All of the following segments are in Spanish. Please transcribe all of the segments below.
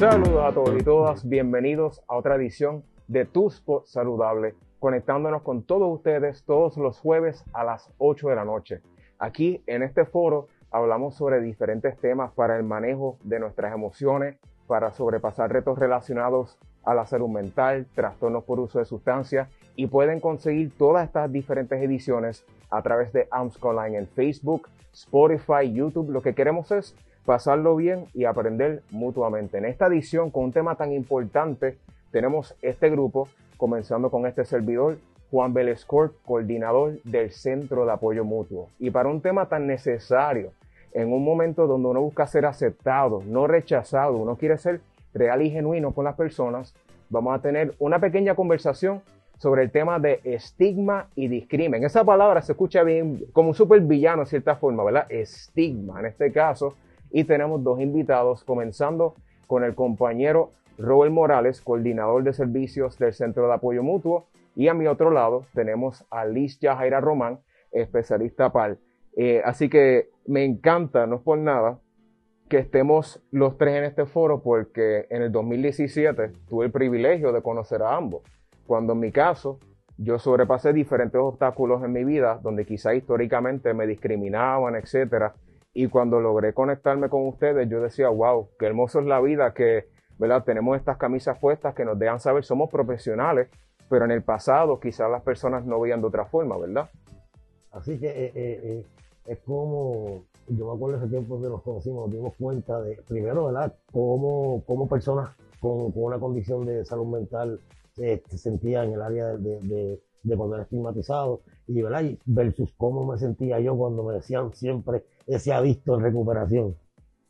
Saludos a todos y todas, bienvenidos a otra edición de Tu Spot Saludable, conectándonos con todos ustedes todos los jueves a las 8 de la noche. Aquí en este foro hablamos sobre diferentes temas para el manejo de nuestras emociones, para sobrepasar retos relacionados a la salud mental, trastornos por uso de sustancias y pueden conseguir todas estas diferentes ediciones a través de Amscoline en Facebook, Spotify, YouTube. Lo que queremos es pasarlo bien y aprender mutuamente. En esta edición, con un tema tan importante, tenemos este grupo, comenzando con este servidor, Juan Vélez coordinador del Centro de Apoyo Mutuo. Y para un tema tan necesario, en un momento donde uno busca ser aceptado, no rechazado, uno quiere ser real y genuino con las personas, vamos a tener una pequeña conversación sobre el tema de estigma y discrimen. Esa palabra se escucha bien como un super villano en cierta forma, ¿verdad? Estigma en este caso. Y tenemos dos invitados, comenzando con el compañero Robert Morales, coordinador de servicios del Centro de Apoyo Mutuo. Y a mi otro lado tenemos a Liz Yajaira Román, especialista PAL. Eh, así que me encanta, no es por nada, que estemos los tres en este foro porque en el 2017 tuve el privilegio de conocer a ambos cuando en mi caso yo sobrepasé diferentes obstáculos en mi vida donde quizá históricamente me discriminaban, etcétera, y cuando logré conectarme con ustedes yo decía, wow, qué hermoso es la vida que, ¿verdad? Tenemos estas camisas puestas que nos dejan saber somos profesionales, pero en el pasado quizás las personas no veían de otra forma, ¿verdad? Así que eh, eh, eh, es como, yo me acuerdo ese tiempo que nos conocimos, nos dimos cuenta de, primero, ¿verdad? Cómo, cómo personas con, una condición de salud mental se, sentía en el área de, de, de cuando era estigmatizado y, ¿verdad? versus cómo me sentía yo cuando me decían siempre ese adicto en recuperación.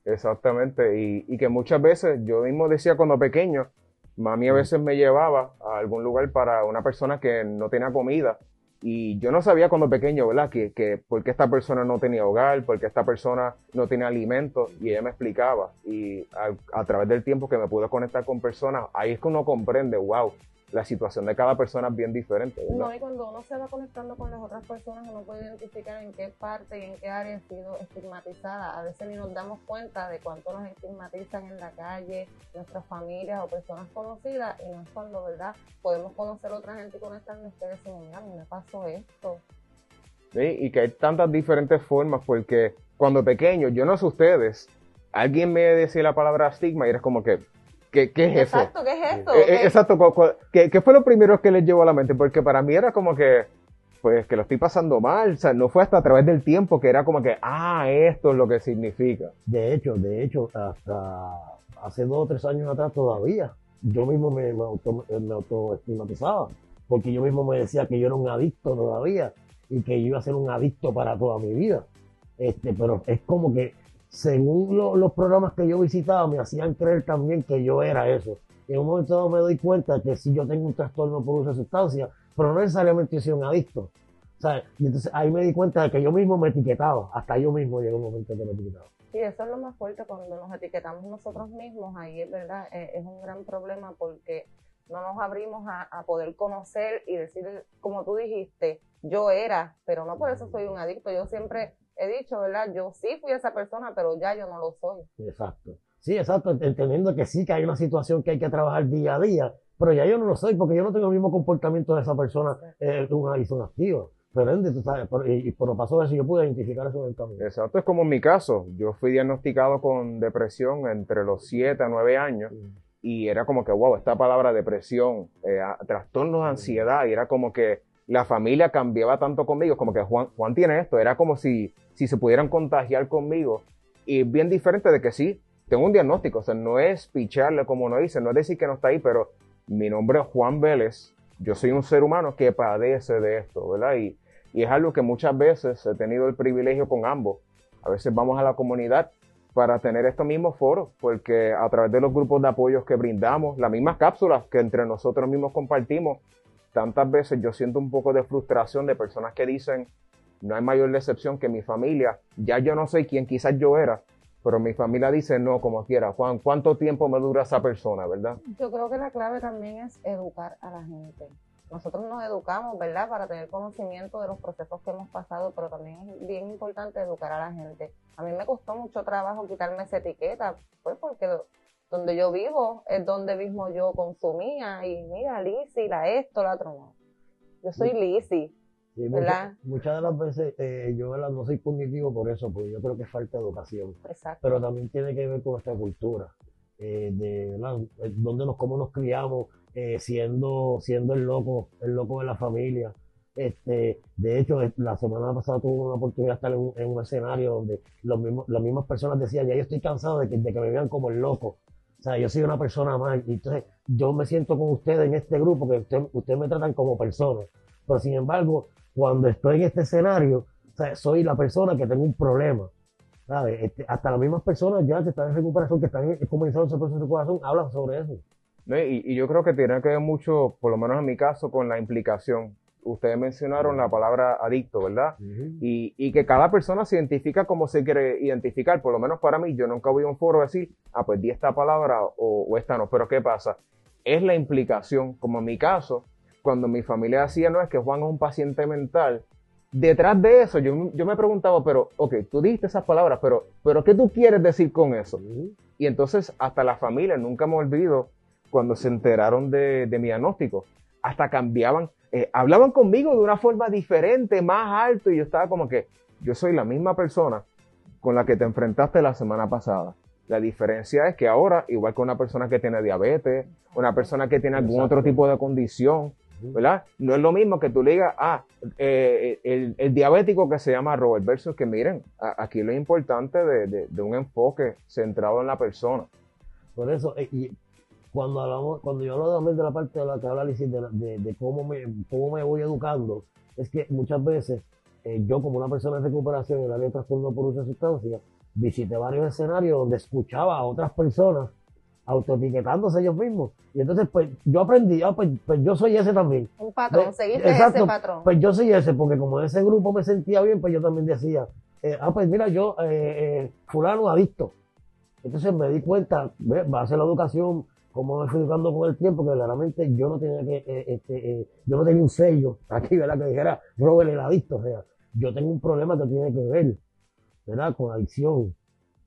Exactamente, y, y, que muchas veces yo mismo decía cuando pequeño, mami a mm. veces me llevaba a algún lugar para una persona que no tenía comida y yo no sabía cuando pequeño, ¿verdad? Que, que por qué esta persona no tenía hogar, por qué esta persona no tenía alimento y ella me explicaba y a, a través del tiempo que me pude conectar con personas, ahí es que uno comprende, wow, la situación de cada persona es bien diferente. No, y cuando uno se va conectando con las otras personas, uno puede identificar en qué parte y en qué área ha sido estigmatizada. A veces ni nos damos cuenta de cuánto nos estigmatizan en la calle, nuestras familias o personas conocidas, y no es cuando, ¿verdad? Podemos conocer a otra gente y conectarnos que decimos, mira, me pasó esto. Sí, y que hay tantas diferentes formas, porque cuando pequeño, yo no sé ustedes, alguien me decía la palabra estigma y eres como que, ¿Qué, es eso? Exacto, ¿qué es? Eh, eh, exacto, ¿Qué, fue lo primero que les llevó a la mente? Porque para mí era como que, pues, que lo estoy pasando mal, o sea, no fue hasta a través del tiempo que era como que, ah, esto es lo que significa. De hecho, de hecho, hasta hace dos o tres años atrás todavía, yo mismo me, me, auto, me autoestigmatizaba, porque yo mismo me decía que yo era un adicto todavía y que yo iba a ser un adicto para toda mi vida. Este, pero es como que según los programas que yo visitaba, me hacían creer también que yo era eso. Y en un momento dado me doy cuenta que si yo tengo un trastorno por uso de sustancias, pero no necesariamente soy un adicto. Y entonces ahí me di cuenta de que yo mismo me etiquetaba, hasta yo mismo llegó un momento que me etiquetaba. Sí, eso es lo más fuerte cuando nos etiquetamos nosotros mismos, ahí es verdad, eh, es un gran problema porque no nos abrimos a, a, poder conocer y decir, como tú dijiste, yo era, pero no por eso soy un adicto, yo siempre he dicho, ¿verdad? Yo sí fui esa persona, pero ya yo no lo soy. Exacto. Sí, exacto, entendiendo que sí que hay una situación que hay que trabajar día a día, pero ya yo no lo soy porque yo no tengo el mismo comportamiento de esa persona eh, una adicción activa. Pero, tú sabes, por, y, por lo pasó eso, yo pude identificar eso en el camino. Exacto, es como en mi caso. Yo fui diagnosticado con depresión entre los 7 a 9 años y era como que, wow, esta palabra depresión, eh, trastorno de ansiedad, y era como que la familia cambiaba tanto conmigo, como que Juan, Juan tiene esto, era como si, si se pudieran contagiar conmigo. Y bien diferente de que sí, tengo un diagnóstico, o sea, no es picharle como no dice, no es decir que no está ahí, pero mi nombre es Juan Vélez, yo soy un ser humano que padece de esto, ¿verdad? Y, y es algo que muchas veces he tenido el privilegio con ambos. A veces vamos a la comunidad para tener estos mismos foros, porque a través de los grupos de apoyos que brindamos, las mismas cápsulas que entre nosotros mismos compartimos, tantas veces yo siento un poco de frustración de personas que dicen, no hay mayor decepción que mi familia, ya yo no sé quién quizás yo era, pero mi familia dice no como quiera. Juan, ¿cuánto tiempo me dura esa persona, verdad? Yo creo que la clave también es educar a la gente. Nosotros nos educamos, ¿verdad? Para tener conocimiento de los procesos que hemos pasado, pero también es bien importante educar a la gente. A mí me costó mucho trabajo quitarme esa etiqueta, pues porque donde yo vivo es donde mismo yo consumía y mira, Lizzy, la esto, la otro no. Yo soy. Sí, ¿Verdad? muchas, muchas de las veces eh, yo ¿verdad? no soy cognitivo por eso, porque yo creo que falta educación. Exacto. Pero también tiene que ver con nuestra cultura, eh, de ¿verdad? Eh, nos, cómo nos criamos, eh, siendo, siendo el loco, el loco de la familia. Este, de hecho, la semana pasada tuve una oportunidad de estar en un, en un escenario donde los mismos, las mismas personas decían, ya yo estoy cansado de que, de que me vean como el loco. O sea, yo soy una persona más. Y entonces, yo me siento con ustedes en este grupo, que usted- ustedes me tratan como persona. Pero sin embargo, cuando estoy en este escenario, o sea, soy la persona que tengo un problema. ¿sabes? Este, hasta las mismas personas ya que están en recuperación, que están en- comenzando ese proceso de recuperación, hablan sobre eso. Y, y yo creo que tiene que ver mucho, por lo menos en mi caso, con la implicación. Ustedes mencionaron la palabra adicto, ¿verdad? Y, y que cada persona se identifica como se quiere identificar. Por lo menos para mí, yo nunca voy a un foro a decir, ah, pues di esta palabra o, o esta no. Pero ¿qué pasa? Es la implicación. Como en mi caso, cuando mi familia decía, no, es que Juan es un paciente mental. Detrás de eso, yo, yo me preguntaba, pero, ok, tú dijiste esas palabras, pero, pero ¿qué tú quieres decir con eso? Y entonces hasta la familia, nunca me olvido, cuando se enteraron de, de mi diagnóstico, hasta cambiaban, eh, hablaban conmigo de una forma diferente, más alto, y yo estaba como que, yo soy la misma persona con la que te enfrentaste la semana pasada. La diferencia es que ahora, igual que una persona que tiene diabetes, una persona que tiene algún Exacto. otro tipo de condición, ¿verdad? No es lo mismo que tú le digas, ah, eh, el, el diabético que se llama Robert, versus que miren, a- aquí lo importante de, de- de un enfoque centrado en la persona. Por eso, eh, y cuando hablamos, cuando yo hablo también de la parte de la que habla de, de, de cómo, me, cómo me voy educando, es que muchas veces eh, yo como una persona en recuperación en el área de trastorno por uso de sustancias, visité varios escenarios donde escuchaba a otras personas autoetiquetándose ellos mismos. Y entonces, pues, yo aprendí, ah, pues, pues yo soy ese también. Un patrón, Ve- seguiste exacto, ese patrón. Pues yo soy ese, porque como en ese grupo me sentía bien, pues yo también decía, eh, ah, pues mira, yo, eh, eh, fulano adicto. Entonces me di cuenta, ve, va a ser la educación, como me fui educando con el tiempo, que claramente yo no tenía que, eh, este, eh, yo no tenía un sello aquí, ¿verdad? Que dijera, Robert el adicto, o sea, yo tengo un problema que tiene que ver, ¿verdad? Con adicción,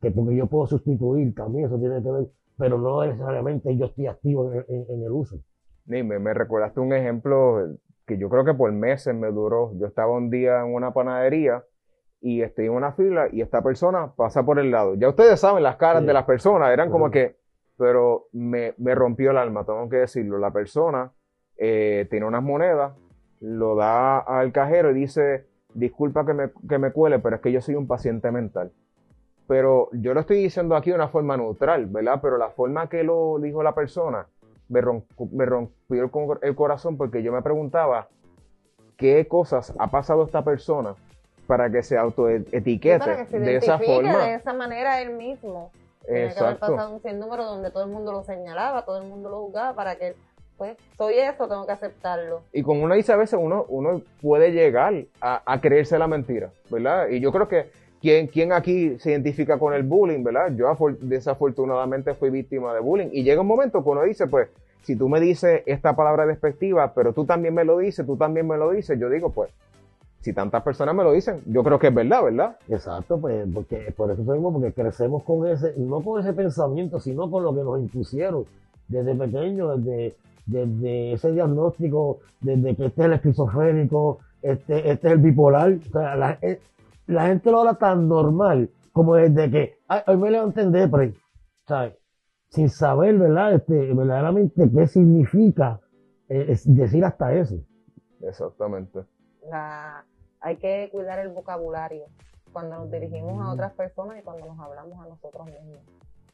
que porque yo puedo sustituir también, eso tiene que ver, pero no necesariamente yo estoy activo en, en- en el uso. Ni me, recordaste un ejemplo que yo creo que por meses me duró. Yo estaba un día en una panadería y estoy en una fila y esta persona pasa por el lado. Ya ustedes saben las caras Sí. de las personas, eran como que, pero me, me rompió el alma, tengo que decirlo. La persona eh, tiene unas monedas, lo da al cajero y dice, disculpa que me, que me cuele, pero es que yo soy un paciente mental. Pero yo lo estoy diciendo aquí de una forma neutral, ¿verdad? Pero la forma que lo dijo la persona me, ron- me rompió el, co- el corazón porque yo me preguntaba qué cosas ha pasado esta persona para que se autoetiquete para que se de esa forma. de esa manera él mismo. Tiene que haber Exacto. pasado un sinnúmero donde todo el mundo lo señalaba, todo el mundo lo juzgaba para que pues, soy eso, tengo que aceptarlo. Y como uno dice a veces, uno, uno puede llegar a, a creerse la mentira, ¿verdad? Y yo creo que quien, quien aquí se identifica con el bullying, ¿verdad? Yo afor- desafortunadamente fui víctima de bullying. Y llega un momento que uno dice, pues, si tú me dices esta palabra despectiva, pero tú también me lo dices, tú también me lo dices, yo digo, pues, si tantas personas me lo dicen, yo creo que es verdad, ¿verdad? Exacto, pues porque por eso mismo, porque crecemos con ese, no con ese pensamiento, sino con lo que nos impusieron desde pequeño, desde, desde ese diagnóstico, desde que este es el esquizofrénico, este, este es el bipolar. O sea, la, eh, la gente lo habla tan normal como desde que "Ay, hoy me levanté en depre, ¿sabes? Sin saber, ¿verdad? Este, verdaderamente qué significa eh, es decir hasta eso. Exactamente. La, hay que cuidar el vocabulario cuando nos dirigimos a otras personas y cuando nos hablamos a nosotros mismos.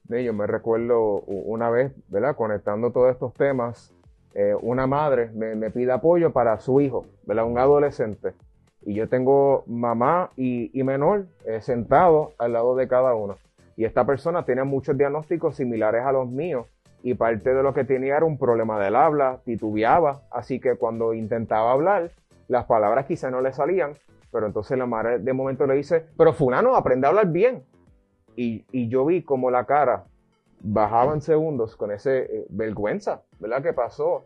Sí, yo me recuerdo una vez, ¿verdad? Conectando todos estos temas, eh, una madre me, me pide apoyo para su hijo, ¿verdad? Un adolescente. Y yo tengo mamá y, y menor eh, sentados al lado de cada uno. Y esta persona tiene muchos diagnósticos similares a los míos. Y parte de lo que tenía era un problema del habla, titubeaba. Así que cuando intentaba hablar, las palabras quizá no le salían. Pero entonces la madre de momento le dice, pero fulano, aprende a hablar bien y, y yo vi como la cara bajaba en segundos con ese eh, vergüenza, ¿verdad? Que pasó.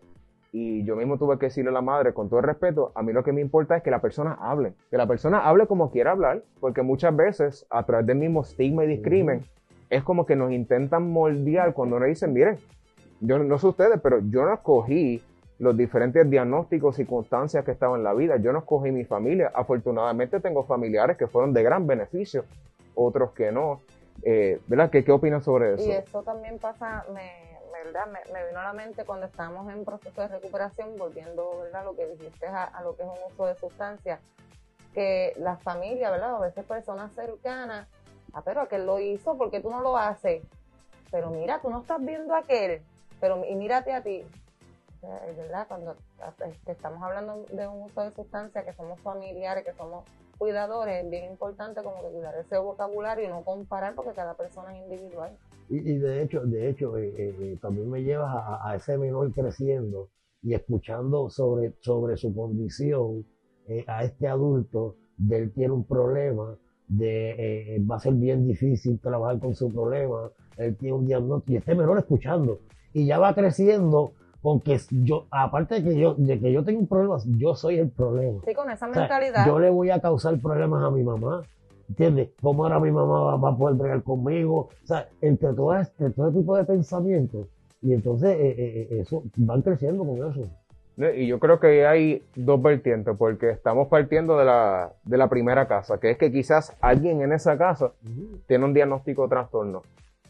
Y yo mismo tuve que decirle a la madre, con todo el respeto, a mí lo que me importa es que la persona hable, que la persona hable como quiera hablar, porque muchas veces a través del mismo estigma y discrimen, es como que nos intentan moldear cuando nos dicen, miren, yo no sé ustedes, pero yo no escogí los diferentes diagnósticos, y circunstancias que estaban en la vida. Yo no escogí mi familia. Afortunadamente tengo familiares que fueron de gran beneficio, otros que no. Eh, ¿Verdad? ¿Qué, ¿Qué opinas sobre eso? Y eso también pasa, me, ¿verdad? Me, me, vino a la mente cuando estábamos en proceso de recuperación, volviendo ¿verdad? lo que dijiste a, a lo que es un uso de sustancias, que la familia, ¿verdad? a veces personas cercanas, ah, pero aquel lo hizo, porque tú no lo haces? Pero mira, tú no estás viendo a aquel, pero y mírate a ti. ¿Verdad? Cuando este, estamos hablando de un uso de sustancias, que somos familiares, que somos cuidadores, es bien importante como que cuidar ese vocabulario y no comparar porque cada persona es individual. Y, de hecho, de hecho eh, eh, eh también me llevas a, ese menor creciendo y escuchando sobre, sobre su condición a este adulto, de él tiene un problema, de va a ser bien difícil trabajar con su problema, él tiene un diagnóstico y este menor escuchando y ya va creciendo porque yo, aparte de que yo, de que yo tengo un problema, yo soy el problema. Sí, con esa mentalidad. yo le voy a causar problemas a mi mamá. ¿Entiendes? ¿Cómo ahora mi mamá va, a poder bregar conmigo? O sea, entre todo este, todo tipo de pensamientos. Y entonces eh, eh, eh, eso van creciendo con eso. Y yo creo que hay dos vertientes, porque estamos partiendo de la, de la primera casa, que es que quizás alguien en esa casa tiene un diagnóstico de trastorno.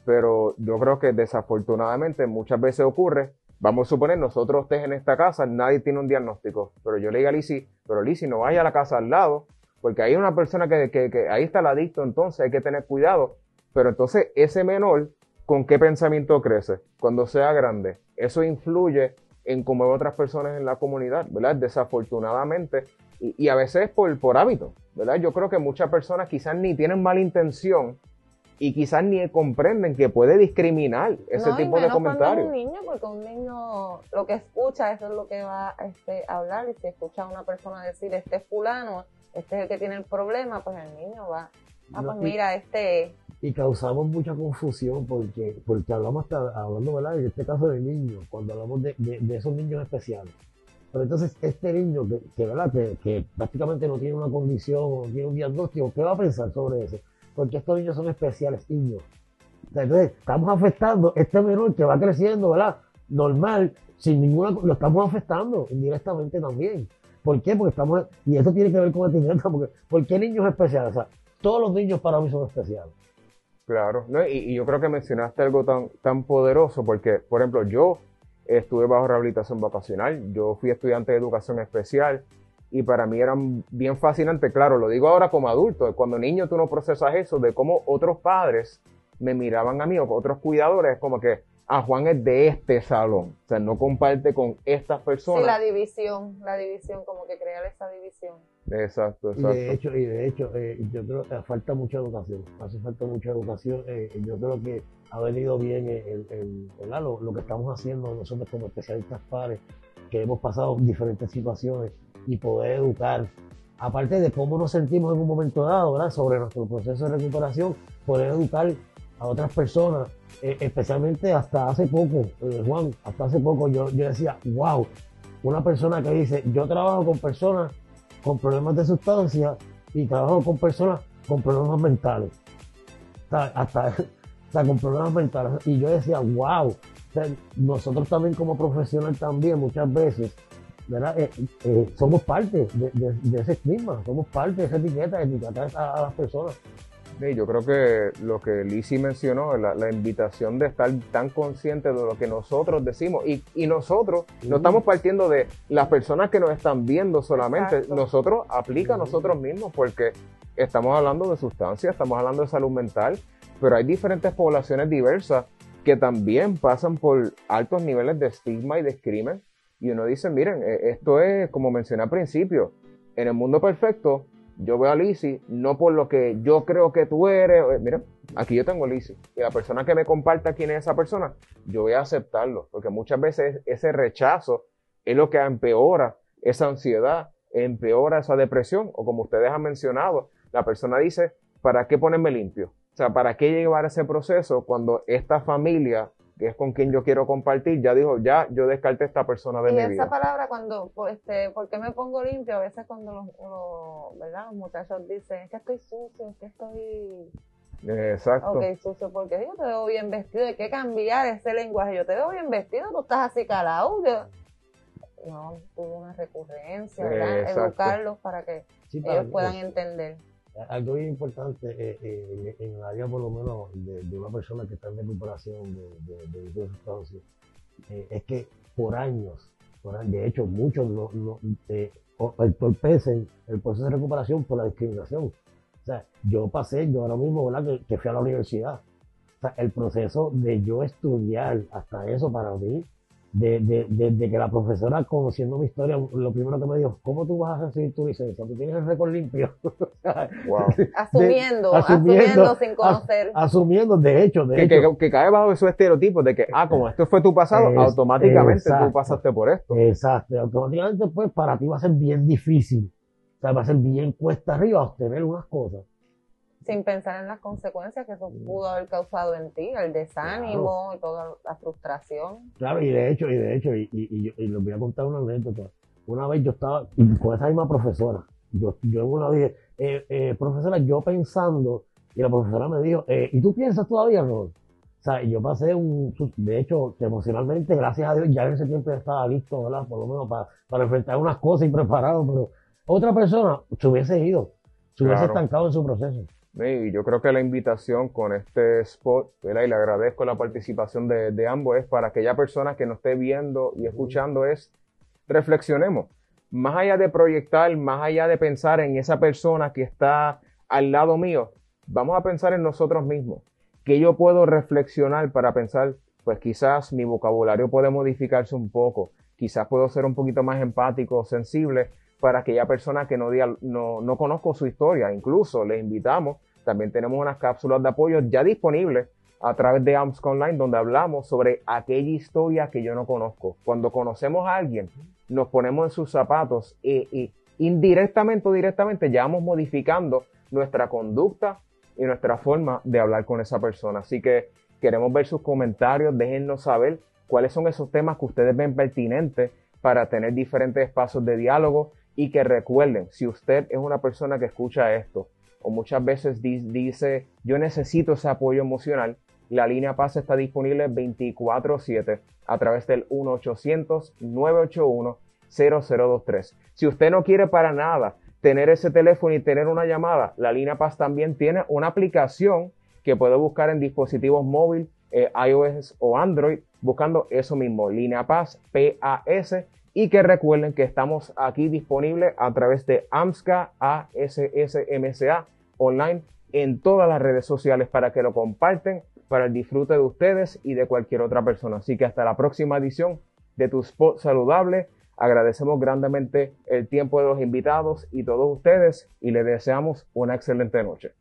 Pero yo creo que desafortunadamente muchas veces ocurre Vamos a suponer, nosotros estés en esta casa, nadie tiene un diagnóstico, pero yo le digo a Lizzie, pero Lizzie, no vaya a la casa al lado, porque hay una persona que, que, ahí está el adicto, entonces hay que tener cuidado. Pero entonces ese menor, ¿con qué pensamiento crece? Cuando sea grande. Eso influye en cómo otras personas en la comunidad, ¿verdad? Desafortunadamente, y, y, a veces por, por hábito, ¿verdad? Yo creo que muchas personas quizás ni tienen mala intención, y quizás ni comprenden que puede discriminar ese tipo de comentarios. un niño, porque un niño lo que escucha, eso es lo que va este, a hablar, y si escucha a una persona decir, este es fulano, este es el que tiene el problema, pues el niño va, ah, pues mira, este y causamos mucha confusión porque, porque hablamos hasta, hablando, ¿verdad? En este caso de niños, cuando hablamos de, de, esos niños especiales. Pero entonces, este niño que, que ¿verdad? Que, que, prácticamente no tiene una condición, no tiene un diagnóstico, ¿qué va a pensar sobre eso? Porque estos niños son especiales, niños. Entonces, estamos afectando este menor que va creciendo, ¿verdad? Normal, sin ninguna, lo estamos afectando indirectamente también. ¿Por qué? Porque estamos, y eso tiene que ver con etiqueta, porque ¿por qué niños especiales? O sea, todos los niños para mí son especiales. Claro, ¿no? y, y, yo creo que mencionaste algo tan, tan poderoso, porque, por ejemplo, yo estuve bajo rehabilitación vacacional, yo fui estudiante de educación especial, y para mí eran bien fascinantes. Claro, lo digo ahora como adulto, cuando niño tú no procesas eso de cómo otros padres me miraban a mí o otros cuidadores, como que, a ah, Juan es de este salón, o sea, no comparte con estas personas. Sí, la división, la división, como que crear esa división. Exacto, exacto. Y de hecho, y de hecho eh, yo creo que falta mucha educación, hace falta mucha educación. Eh, yo creo que ha venido bien el, el, lo, lo, que estamos haciendo nosotros como especialistas pares, que hemos pasado diferentes situaciones y poder educar. Aparte de cómo nos sentimos en un momento dado, ¿verdad? Sobre nuestro proceso de recuperación, poder educar a otras personas, eh, especialmente hasta hace poco, eh, Juan, hasta hace poco yo, yo decía, wow, una persona que dice, yo trabajo con personas con problemas de sustancia y trabajo con personas con problemas mentales. hasta, con problemas mentales. Y yo decía, wow, nosotros también como profesional también muchas veces eh, eh, somos parte de, ese estigma, somos parte de esa etiqueta, etiquetar a, a las personas. Sí, yo creo que lo que Lizzie mencionó, la, la, invitación de estar tan consciente de lo que nosotros decimos. Y, y nosotros no estamos partiendo de las personas que nos están viendo solamente, nosotros aplica a nosotros mismos porque estamos hablando de sustancias, estamos hablando de salud mental, pero hay diferentes poblaciones diversas que también pasan por altos niveles de estigma y de crimen y uno dice, miren, eh, esto es como mencioné al principio, en el mundo perfecto, yo veo a Lizzie no por lo que yo creo que tú eres, miren, aquí yo tengo a Lizzie y la persona que me comparta quién es esa persona, yo voy a aceptarlo, porque muchas veces ese rechazo es lo que empeora esa ansiedad, empeora esa depresión, o como ustedes han mencionado, la persona dice, ¿para qué ponerme limpio? O sea, ¿para qué llevar ese proceso cuando esta familia que es con quien yo quiero compartir, ya dijo, ya yo descarté a esta persona de mi vida. Y esa palabra cuando, este, ¿por qué me pongo limpio? A veces cuando los, ¿verdad? los muchachos dicen, es que estoy sucio, es que estoy Exacto. Ok, sucio, porque yo te veo bien vestido. Hay que cambiar ese lenguaje. Yo te veo bien vestido, tú estás así calado. Yo... No, tuvo una recurrencia, ¿verdad? Exacto. Educarlos para que Sí, para- ellos puedan entender. Algo bien importante eh, eh, en, el área, por lo menos, de, una persona que está en recuperación de, de, de sustancias, eh, es que por años, por años, de hecho, muchos no, no, entorpecen el proceso de recuperación por la discriminación. O sea, yo pasé, yo ahora mismo. Que, que fui a la universidad. O sea, el proceso de yo estudiar hasta eso para mí, de, de, de- de que la profesora, conociendo mi historia, lo primero que me dijo, ¿cómo tú vas a recibir tu licencia? Tú tienes el récord limpio. Wow. Asumiendo, asumiendo, asumiendo, sin as- conocer. asumiendo, de hecho, de Que, hecho, que, que cae bajo esos estereotipos de que, ah, como esto fue tu pasado, Es- automáticamente exacto. tú pasaste por esto. exacto, automáticamente pues para ti va a ser bien difícil, o sea, va a ser bien cuesta arriba obtener unas cosas. Sin pensar en las consecuencias que eso pudo haber causado en ti, el desánimo y toda la frustración. Claro, y de hecho, y de hecho, y, y, y, yo- y les voy a contar una anécdota. Una vez yo estaba con esa misma profesora, yo, yo una dije, eh, eh, profesora, yo pensando, y la profesora me dijo, eh, ¿y tú piensas todavía, Rol? O sea, yo pasé un, de hecho, emocionalmente, gracias a Dios, ya en ese tiempo ya estaba listo, ¿verdad? Por lo menos para, para enfrentar unas cosas y preparado, pero otra persona se hubiese ido, se hubiese Claro. estancado en su proceso. Y yo creo que la invitación con este spot, ¿verdad? y le agradezco la participación de, de ambos, es para aquella persona que nos esté viendo y escuchando, es reflexionemos. Más allá de proyectar, más allá de pensar en esa persona que está al lado mío, vamos a pensar en nosotros mismos. Que yo puedo reflexionar para pensar, pues quizás mi vocabulario puede modificarse un poco, quizás puedo ser un poquito más empático, sensible para aquella persona que no, no, no conozco su historia. Incluso le invitamos, también tenemos unas cápsulas de apoyo ya disponibles a través de AMSC Online, donde hablamos sobre aquella historia que yo no conozco. Cuando conocemos a alguien, nos ponemos en sus zapatos y, y indirectamente o directamente ya vamos modificando nuestra conducta y nuestra forma de hablar con esa persona. Así que queremos ver sus comentarios, déjennos saber cuáles son esos temas que ustedes ven pertinentes para tener diferentes espacios de diálogo y que recuerden, si usted es una persona que escucha esto o muchas veces di- dice yo necesito ese apoyo emocional, la línea Paz está disponible 24/7 a través del 1-800-981-0023. Si usted no quiere para nada tener ese teléfono y tener una llamada, la línea Paz también tiene una aplicación que puede buscar en dispositivos móviles, eh, iOS o Android, buscando eso mismo, línea Paz, PAS, y que recuerden que estamos aquí disponibles a través de AMSCA, ASSMSA, online en todas las redes sociales para que lo comparten para el disfrute de ustedes y de cualquier otra persona. Así que hasta la próxima edición de Tu Spot Saludable. Agradecemos grandemente el tiempo de los invitados y todos ustedes y les deseamos una excelente noche.